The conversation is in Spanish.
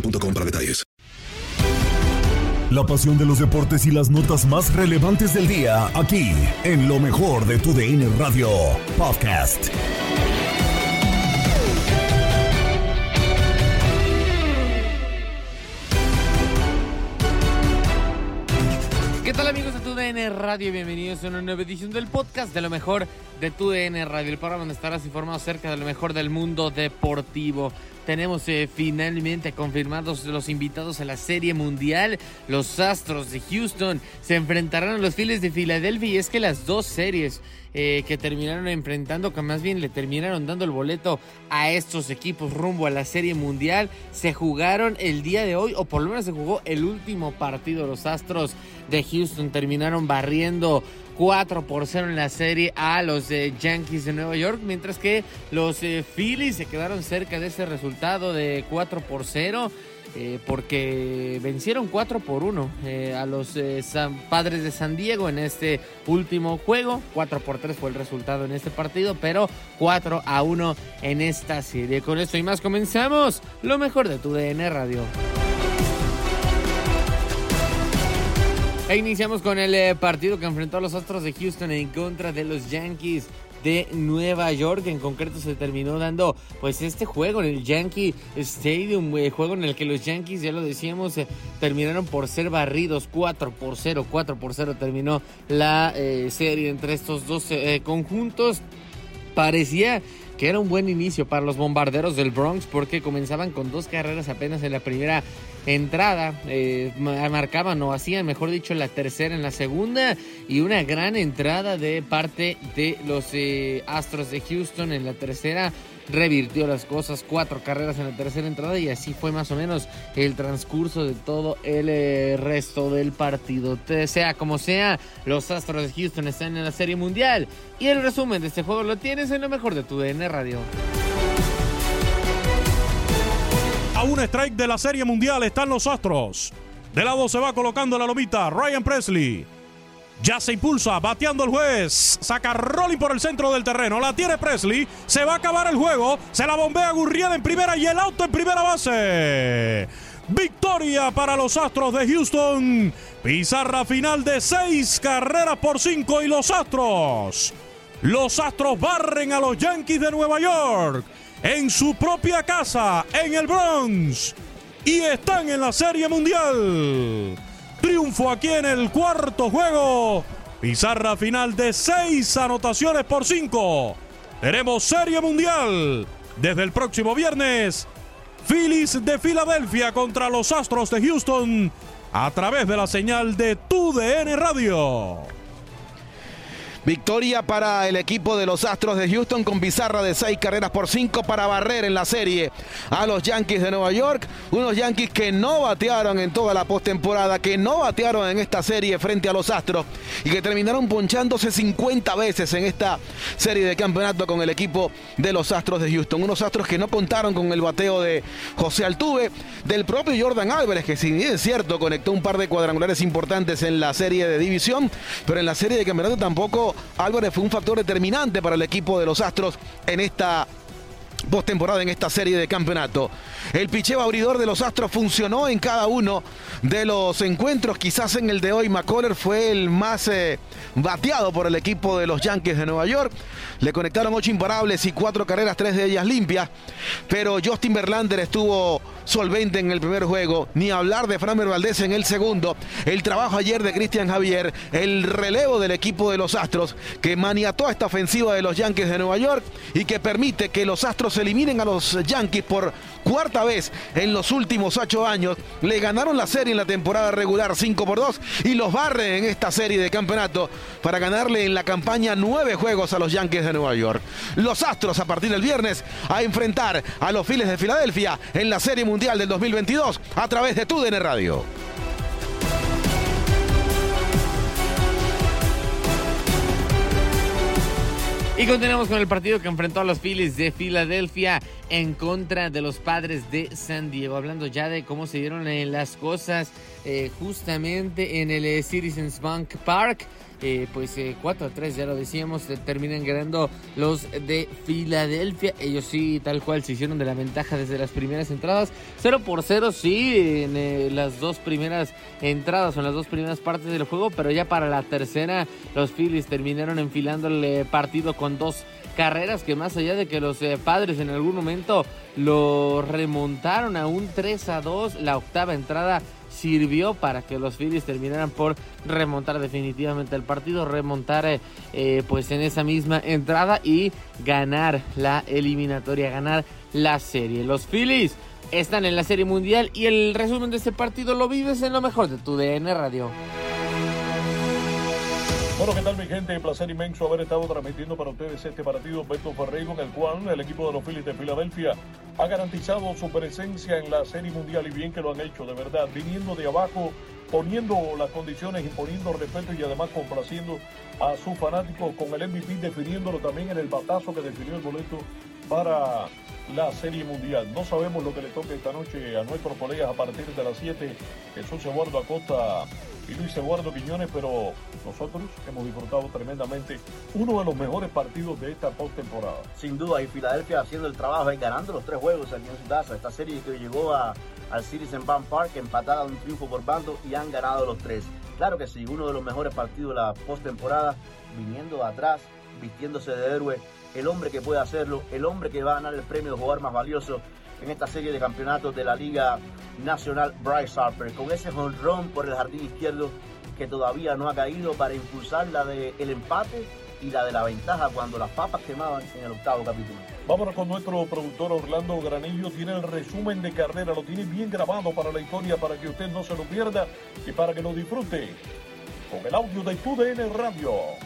boostmobile.com para detalles. La pasión de los deportes y las notas más relevantes del día, aquí, en lo mejor de tu DN Radio Podcast. ¿Qué tal amigos de TUDN Radio? Bienvenidos a una nueva edición del podcast de lo mejor de TUDN Radio, el programa donde estarás informado acerca de lo mejor del mundo deportivo. Tenemos eh, finalmente confirmados los invitados a la Serie Mundial. Los Astros de Houston se enfrentarán a los Phillies de Filadelfia y es que las dos series eh, que terminaron enfrentando, que más bien le terminaron dando el boleto a estos equipos rumbo a la Serie Mundial, se jugaron el día de hoy, o por lo menos se jugó el último partido. Los Astros de Houston terminaron barriendo 4 por 0 en la serie a los eh, Yankees de Nueva York, mientras que los eh, Phillies se quedaron cerca de ese resultado de 4 por 0. eh, porque vencieron 4 por 1 eh, a los eh, San- padres de San Diego en este último juego. 4 por 3 fue el resultado en este partido, pero 4 a 1 en esta serie. Con esto y más comenzamos lo mejor de tu DN Radio. E iniciamos con el eh, partido que enfrentó a los Astros de Houston en contra de los Yankees de Nueva York. En concreto se terminó dando pues este juego en el Yankee Stadium, eh, juego en el que los Yankees, ya lo decíamos, eh, terminaron por ser barridos 4 por 0, 4 por 0 terminó la eh, serie entre estos dos conjuntos. Parecía que era un buen inicio para los bombarderos del Bronx porque comenzaban con dos carreras apenas en la primera entrada, eh, ma- marcaban o hacían, mejor dicho, la tercera en la segunda y una gran entrada de parte de los eh, Astros de Houston en la tercera. Revirtió las cosas, cuatro carreras en la tercera entrada y así fue más o menos el transcurso de todo el eh, resto del partido. Sea como sea, los Astros de Houston están en la Serie Mundial y el resumen de este juego lo tienes en lo mejor de tu DN Radio. Un strike de la Serie Mundial están los Astros. De lado se va colocando la lomita Ryan Presley. Ya se impulsa, bateando el juez. Saca Rolling por el centro del terreno. La tiene Presley. Se va a acabar el juego. Se la bombea Gurriel en primera y el auto en primera base. Victoria para los Astros de Houston. Pizarra final de seis carreras por cinco y los Astros. Los Astros barren a los Yankees de Nueva York en su propia casa, en el Bronx. Y están en la Serie Mundial. Triunfo aquí en el cuarto juego. Pizarra final de seis anotaciones por cinco. Tenemos Serie Mundial desde el próximo viernes. Phillies de Filadelfia contra los Astros de Houston a través de la señal de TUDN Radio. Victoria para el equipo de los Astros de Houston con bizarra de seis carreras por cinco para barrer en la serie a los Yankees de Nueva York. Unos Yankees que no batearon en toda la postemporada, que no batearon en esta serie frente a los Astros y que terminaron ponchándose 50 veces en esta serie de campeonato con el equipo de los Astros de Houston. Unos Astros que no contaron con el bateo de José Altuve, del propio Jordan Álvarez, que si bien es cierto conectó un par de cuadrangulares importantes en la serie de división, pero en la serie de campeonato tampoco Álvarez fue un factor determinante para el equipo de los Astros en esta postemporada en esta serie de campeonato. El picheo abridor de los Astros funcionó en cada uno de los encuentros. Quizás en el de hoy McCuller fue el más eh, bateado por el equipo de los Yankees de Nueva York. Le conectaron ocho imparables y cuatro carreras, tres de ellas limpias. Pero Justin Verlander estuvo solvente en el primer juego. Ni hablar de Framer Valdés en el segundo. El trabajo ayer de Cristian Javier. El relevo del equipo de los Astros que maniató esta ofensiva de los Yankees de Nueva York y que permite que los Astros eliminen a los Yankees por cuarta vez en los últimos ocho años. Le ganaron la serie en la temporada regular 5 por 2 y los barre en esta serie de campeonato para ganarle en la campaña nueve juegos a los Yankees de Nueva York. Los Astros a partir del viernes a enfrentar a los Phillies de Filadelfia en la Serie Mundial del 2022 a través de TUDN Radio. Y continuamos con el partido que enfrentó a los Phillies de Filadelfia en contra de los padres de San Diego. Hablando ya de cómo se dieron eh, las cosas eh, justamente en el eh, Citizens Bank Park. Eh, pues 4 a 3, ya lo decíamos, terminan ganando los de Filadelfia. Ellos sí, tal cual, se hicieron de la ventaja desde las primeras entradas. 0 por 0, sí, en las dos primeras entradas o en las dos primeras partes del juego, pero ya para la tercera, los Phillies terminaron enfilando el partido con dos carreras que más allá de que los padres en algún momento lo remontaron a un 3 a 2, la octava entrada sirvió para que los Phillies terminaran por remontar definitivamente el partido, remontar eh, eh, pues en esa misma entrada y ganar la eliminatoria, ganar la serie. Los Phillies están en la serie mundial y el resumen de este partido lo vives en lo mejor de tu DN Radio. Bueno, ¿qué tal mi gente? Placer inmenso haber estado transmitiendo para ustedes este partido Beto Ferreiro en el cual el equipo de los Phillies de Filadelfia ha garantizado su presencia en la Serie Mundial y bien que lo han hecho, de verdad, viniendo de abajo, poniendo las condiciones, imponiendo respeto y además complaciendo a sus fanáticos con el MVP, definiéndolo también en el batazo que definió el boleto para la Serie Mundial. No sabemos lo que le toque esta noche a nuestros colegas a partir de las 7, Jesús Eduardo Acosta y Luis Eduardo Quiñones, pero nosotros hemos disfrutado tremendamente uno de los mejores partidos de esta postemporada. Sin duda, y Filadelfia haciendo el trabajo y ganando los tres juegos aquí en su casa. Esta serie que llegó a, al Citizen Bank Park, empatada un triunfo por bando y han ganado los tres. Claro que sí, uno de los mejores partidos de la postemporada, viniendo atrás, vistiéndose de héroe el hombre que puede hacerlo, el hombre que va a ganar el premio de jugador más valioso en esta serie de campeonatos de la Liga Nacional, Bryce Harper, con ese jonrón por el jardín izquierdo que todavía no ha caído para impulsar la del el empate y la de la ventaja cuando las papas quemaban en el octavo capítulo. Vámonos con nuestro productor Orlando Granillo. Tiene el resumen de carrera, lo tiene bien grabado para la historia, para que usted no se lo pierda y para que lo disfrute con el audio de TUDN Radio.